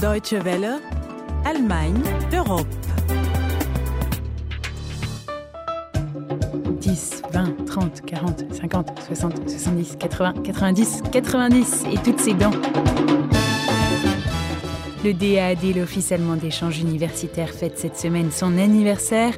Deutsche Welle, Allemagne, Europe. 10, 20, 30, 40, 50, 60, 70, 80, 90, 90 et toutes ces dents. Le DAAD, l'Office allemand d'échange universitaire, fête cette semaine son anniversaire.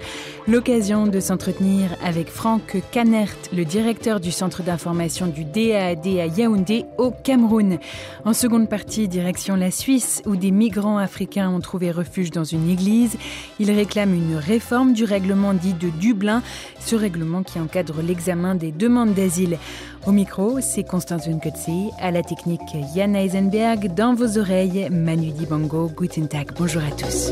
L'occasion de s'entretenir avec Franck Canert, le directeur du centre d'information du DAAD à Yaoundé, au Cameroun. En seconde partie, direction la Suisse, où des migrants africains ont trouvé refuge dans une église. Ils réclament une réforme du règlement dit de Dublin, ce règlement qui encadre l'examen des demandes d'asile. Au micro, c'est Constance Unkotzi, à la technique Yann Eisenberg, dans vos oreilles, Manu Dibango, Guten Tag, bonjour à tous.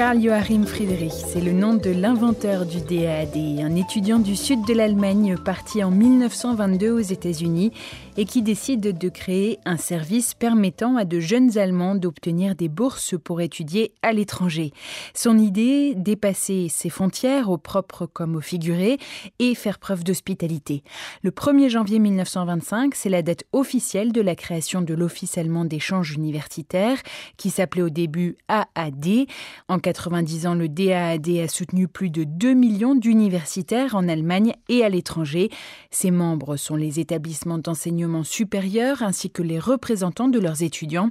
Karl Joachim Friedrich, c'est le nom de l'inventeur du DAAD, un étudiant du sud de l'Allemagne parti en 1922 aux États-Unis et qui décide de créer un service permettant à de jeunes Allemands d'obtenir des bourses pour étudier à l'étranger. Son idée, dépasser ses frontières au propre comme au figuré et faire preuve d'hospitalité. Le 1er janvier 1925, c'est la date officielle de la création de l'Office allemand d'échange universitaire qui s'appelait au début AAD. 90 ans, le DAAD a soutenu plus de 2 millions d'universitaires en Allemagne et à l'étranger. Ses membres sont les établissements d'enseignement supérieur ainsi que les représentants de leurs étudiants.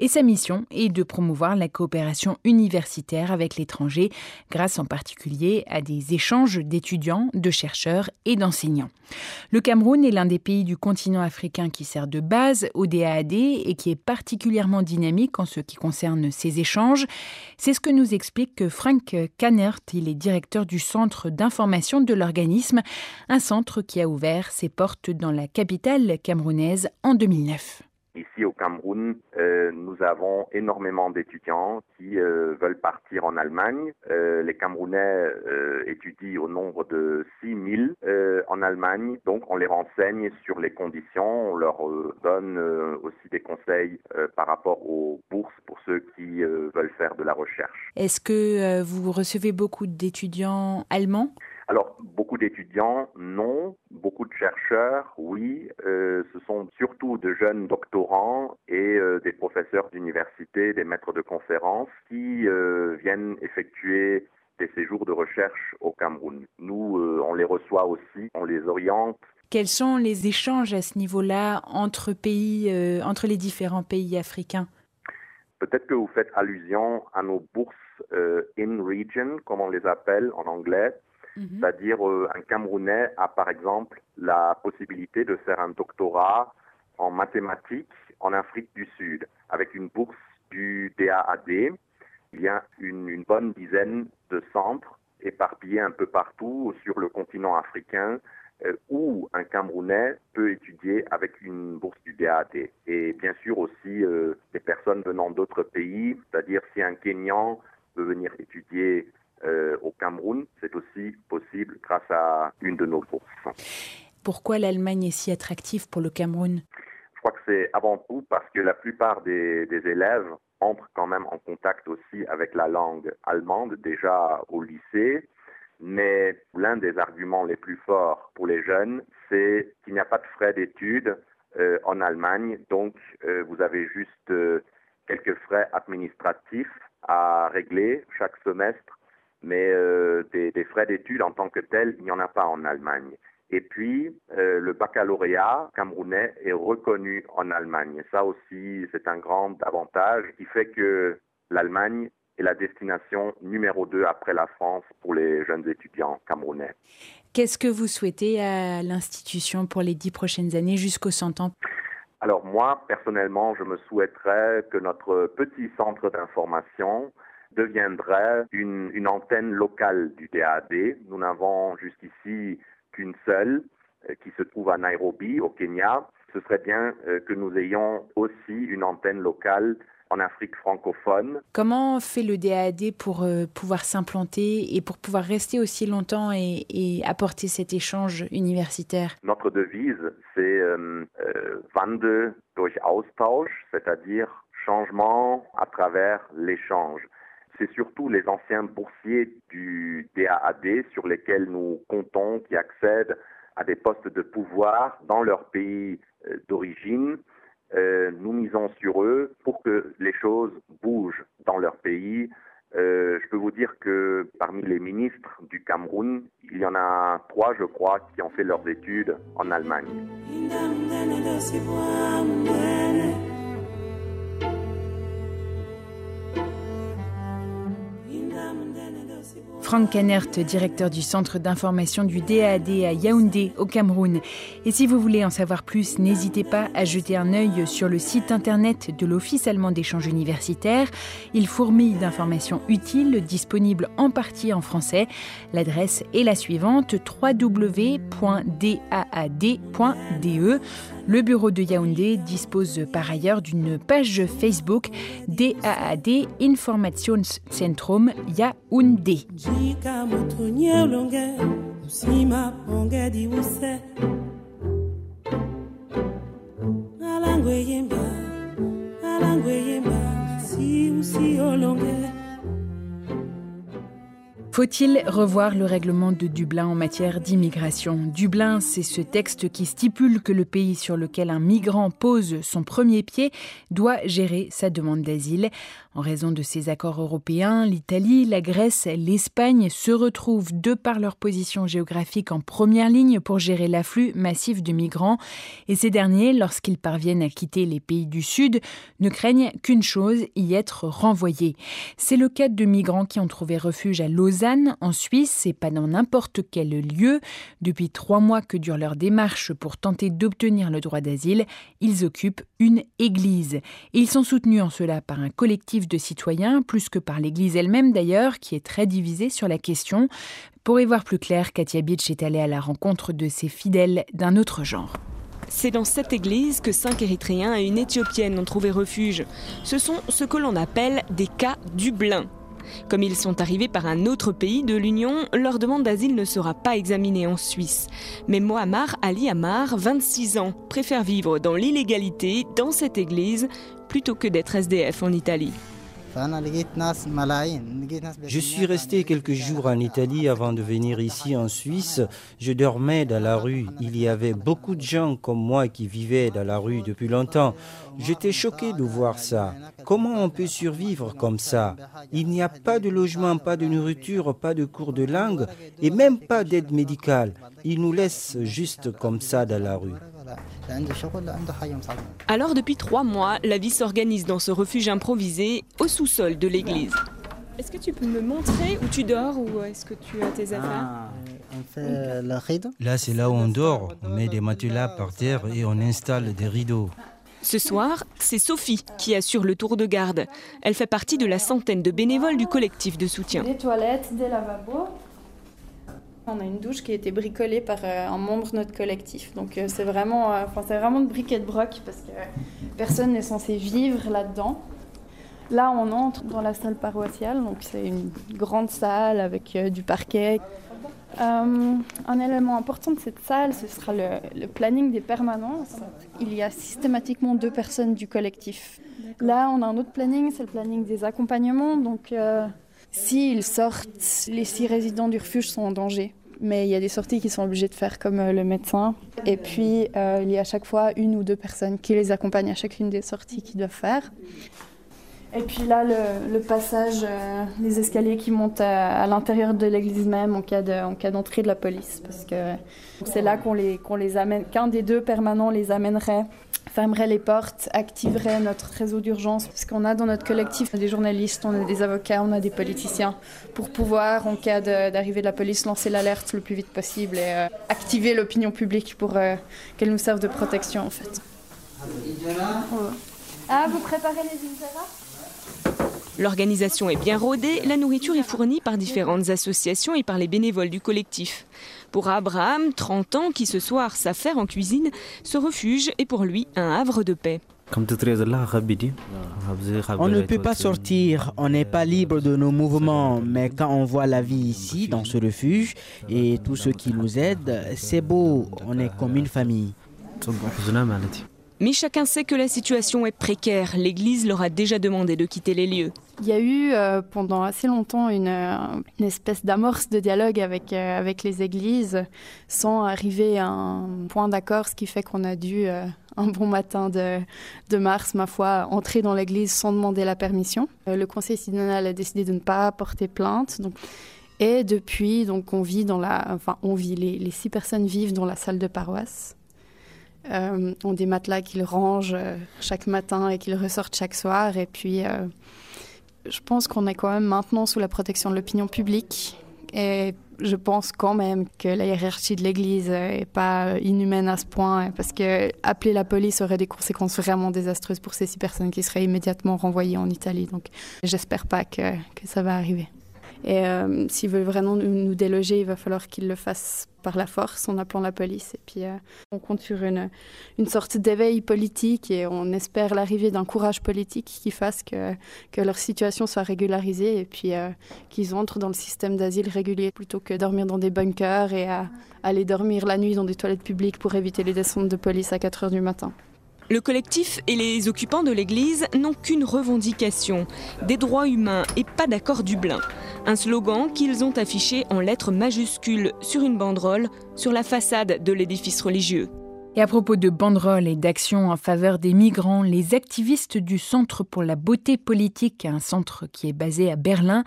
Et sa mission est de promouvoir la coopération universitaire avec l'étranger grâce en particulier à des échanges d'étudiants, de chercheurs et d'enseignants. Le Cameroun est l'un des pays du continent africain qui sert de base au DAAD et qui est particulièrement dynamique en ce qui concerne ces échanges. C'est ce que nous explique Frank Kannert, il est directeur du centre d'information de l'organisme, un centre qui a ouvert ses portes dans la capitale camerounaise en 2009. Ici au Cameroun, euh, nous avons énormément d'étudiants qui euh, veulent partir en Allemagne. Euh, les Camerounais étudient au nombre de 6 000 euh, en Allemagne. Donc on les renseigne sur les conditions, on leur donne aussi des conseils par rapport aux bourses pour ceux qui veulent faire de la recherche. Est-ce que vous recevez beaucoup d'étudiants allemands? Alors, beaucoup d'étudiants, non. Beaucoup de chercheurs, oui. Euh, ce sont surtout de jeunes doctorants et euh, des professeurs d'université, des maîtres de conférences qui euh, viennent effectuer des séjours de recherche au Cameroun. Nous, on les reçoit aussi, on les oriente. Quels sont les échanges à ce niveau-là entre pays, euh, entre les différents pays africains? Peut-être que vous faites allusion à nos bourses euh, in region, comme on les appelle en anglais. Mhm. C'est-à-dire euh, un Camerounais a par exemple la possibilité de faire un doctorat en mathématiques en Afrique du Sud avec une bourse du DAAD. Il y a une, bonne dizaine de centres éparpillés un peu partout sur le continent africain euh, où un Camerounais peut étudier avec une bourse du DAAD. Et bien sûr aussi euh, des personnes venant d'autres pays, c'est-à-dire si un Kenyan veut venir étudier euh, au Cameroun, c'est aussi possible grâce à une de nos bourses. Pourquoi l'Allemagne est si attractive pour le Cameroun? Je crois que c'est avant tout parce que la plupart des, des élèves entrent quand même en contact aussi avec la langue allemande déjà au lycée. Mais l'un des arguments les plus forts pour les jeunes, c'est qu'il n'y a pas de frais d'études euh, en Allemagne. Donc, euh, vous avez juste euh, quelques frais administratifs à régler chaque semestre. Mais euh, des, des frais d'études en tant que tels, il n'y en a pas en Allemagne. Et puis, euh, le baccalauréat camerounais est reconnu en Allemagne. Et ça aussi, c'est un grand avantage qui fait que l'Allemagne est la destination numéro 2 après la France pour les jeunes étudiants camerounais. Qu'est-ce que vous souhaitez à l'institution pour les dix prochaines années jusqu'au 100 ans? Alors moi, personnellement, je me souhaiterais que notre petit centre d'information deviendrait une, une antenne locale du DAD. Nous n'avons jusqu'ici qu'une seule euh, qui se trouve à Nairobi, au Kenya. Ce serait bien euh, que nous ayons aussi une antenne locale en Afrique francophone. Comment fait le DAAD pour euh, pouvoir s'implanter et pour pouvoir rester aussi longtemps et, apporter cet échange universitaire? Notre devise, c'est euh, euh, Wandel durch Austausch, c'est-à-dire changement à travers l'échange. C'est surtout les anciens boursiers du DAAD sur lesquels nous comptons qui accèdent à des postes de pouvoir dans leur pays euh, d'origine. Euh, nous misons sur eux pour que les choses bougent dans leur pays. Euh, je peux vous dire que parmi les ministres du Cameroun, il y en a trois, je crois, qui ont fait leurs études en Allemagne. Franck Canert, directeur du centre d'information du DAD à Yaoundé, au Cameroun. Et si vous voulez en savoir plus, n'hésitez pas à jeter un œil sur le site internet de l'Office allemand d'échange universitaire. Il fourmille d'informations utiles, disponibles en partie en français. L'adresse est la suivante www.daad.de. Le bureau de Yaoundé dispose par ailleurs d'une page Facebook DAAD Informationszentrum Yaoundé. Faut-il revoir le règlement de Dublin en matière d'immigration? Dublin, c'est ce texte qui stipule que le pays sur lequel un migrant pose son premier pied doit gérer sa demande d'asile. En raison de ces accords européens, l'Italie, la Grèce, l'Espagne se retrouvent, de par leur position géographique, en première ligne pour gérer l'afflux massif de migrants. Et ces derniers, lorsqu'ils parviennent à quitter les pays du Sud, ne craignent qu'une chose, y être renvoyés. C'est le cas de migrants qui ont trouvé refuge à Lausanne, en Suisse, et pas dans n'importe quel lieu. Depuis trois mois que dure leur démarche pour tenter d'obtenir le droit d'asile, ils occupent une église. Ils sont soutenus en cela par un collectif de citoyens, plus que par l'Église elle-même d'ailleurs, qui est très divisée sur la question. Pour y voir plus clair, Katia Beach est allée à la rencontre de ses fidèles d'un autre genre. C'est dans cette église que cinq Érythréens et une Éthiopienne ont trouvé refuge. Ce sont ce que l'on appelle des cas Dublin. Comme ils sont arrivés par un autre pays de l'Union, leur demande d'asile ne sera pas examinée en Suisse. Mais Mohammar Ali Amar, 26 ans, préfère vivre dans l'illégalité dans cette église plutôt que d'être SDF en Italie. Je suis resté quelques jours en Italie avant de venir ici en Suisse. Je dormais dans la rue. Il y avait beaucoup de gens comme moi qui vivaient dans la rue depuis longtemps. J'étais choqué de voir ça. Comment on peut survivre comme ça? Il n'y a pas de logement, pas de nourriture, pas de cours de langue et même pas d'aide médicale. Ils nous laissent juste comme ça dans la rue. Alors depuis trois mois, la vie s'organise dans ce refuge improvisé au sous-sol de l'église. Est-ce que tu peux me montrer où tu dors ou est-ce que tu as tes affaires ah, Là, c'est là où on dort. On met des matelas par terre et on installe des rideaux. Ce soir, c'est Sophie qui assure le tour de garde. Elle fait partie de la centaine de bénévoles du collectif de soutien. Des toilettes, des lavabos. On a une douche qui a été bricolée par euh, un membre de notre collectif. Donc euh, c'est vraiment, euh, enfin, c'est vraiment de briquet de broc parce que personne n'est censé vivre là-dedans. Là, on entre dans la salle paroissiale, donc c'est une grande salle avec du parquet. un élément important de cette salle, ce sera le, planning des permanences. Il y a systématiquement deux personnes du collectif. Là, on a un autre planning, c'est le planning des accompagnements. Donc, s'ils sortent, les six résidents du refuge sont en danger mais il y a des sorties qui sont obligées de faire comme euh, le médecin. Et puis, euh, il y a à chaque fois une ou deux personnes qui les accompagnent à chacune des sorties qu'ils doivent faire. Et puis là, le, passage, euh, les escaliers qui montent à, l'intérieur de l'église même en cas d'entrée de, de la police. Parce que c'est là qu'on les, amène, qu'un des deux permanents les amènerait fermerait les portes, activerait notre réseau d'urgence. Parce qu'on a dans notre collectif des journalistes, on a des avocats, on a des politiciens, pour pouvoir, en cas d'arrivée de, la police, lancer l'alerte le plus vite possible et euh, activer l'opinion publique pour euh, qu'elle nous serve de protection en fait. Ah, vous préparez les injera L'organisation est bien rodée, la nourriture est fournie par différentes associations et par les bénévoles du collectif. Pour Abraham, 30 ans, qui ce soir s'affaire en cuisine, ce refuge est pour lui un havre de paix. On ne peut pas sortir, on n'est pas libre de nos mouvements, mais quand on voit la vie ici, dans ce refuge, et tous ceux qui nous aident, c'est beau, on est comme une famille. Mais chacun sait que la situation est précaire. L'Église leur a déjà demandé de quitter les lieux. Il y a eu euh, pendant assez longtemps une, euh, une espèce d'amorce de dialogue avec, euh, avec les églises sans arriver à un point d'accord, ce qui fait qu'on a dû, un bon matin de, de, mars, ma foi, entrer dans l'église sans demander la permission. le conseil synodal a décidé de ne pas porter plainte. Donc, et depuis, donc, on vit dans la, enfin, on vit, les, les six personnes vivent dans la salle de paroisse euh, ont des matelas qu'ils rangent euh, chaque matin et qu'ils ressortent chaque soir. Et puis, euh, je pense qu'on est quand même maintenant sous la protection de l'opinion publique. Et je pense quand même que la hiérarchie de l'Église n'est pas inhumaine à ce point, parce que appeler la police aurait des conséquences vraiment désastreuses pour ces six personnes qui seraient immédiatement renvoyées en Italie. Donc, j'espère pas que ça va arriver. Et euh, s'ils veulent vraiment nous déloger, il va falloir qu'ils le fassent par la force en appelant la police. Et puis, euh, on compte sur une, une sorte d'éveil politique et on espère l'arrivée d'un courage politique qui fasse que, que leur situation soit régularisée et puis euh, qu'ils entrent dans le système d'asile régulier plutôt que dormir dans des bunkers et à, aller dormir la nuit dans des toilettes publiques pour éviter les descentes de police à 4 heures du matin. Le collectif et les occupants de l'église n'ont qu'une revendication, des droits humains et pas d'accord Dublin. Un slogan qu'ils ont affiché en lettres majuscules sur une banderole sur la façade de l'édifice religieux. Et à propos de banderoles et d'actions en faveur des migrants, les activistes du Centre pour la beauté politique, un centre qui est basé à Berlin,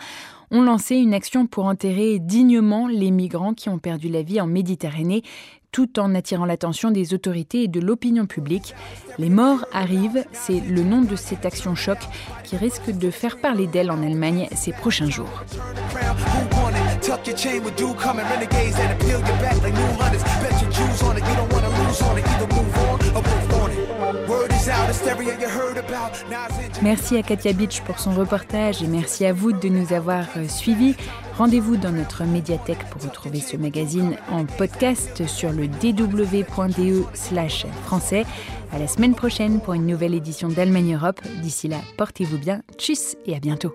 ont lancé une action pour enterrer dignement les migrants qui ont perdu la vie en Méditerranée tout en attirant l'attention des autorités et de l'opinion publique. Les morts arrivent, c'est le nom de cette action choc qui risque de faire parler d'elle en Allemagne ces prochains jours. Merci à Katia Beach pour son reportage et merci à vous de nous avoir euh, suivis. Rendez-vous dans notre médiathèque pour retrouver ce magazine en podcast sur le dw.de slash français. À la semaine prochaine pour une nouvelle édition d'Allemagne Europe. D'ici là, portez-vous bien. Tchuss et à bientôt.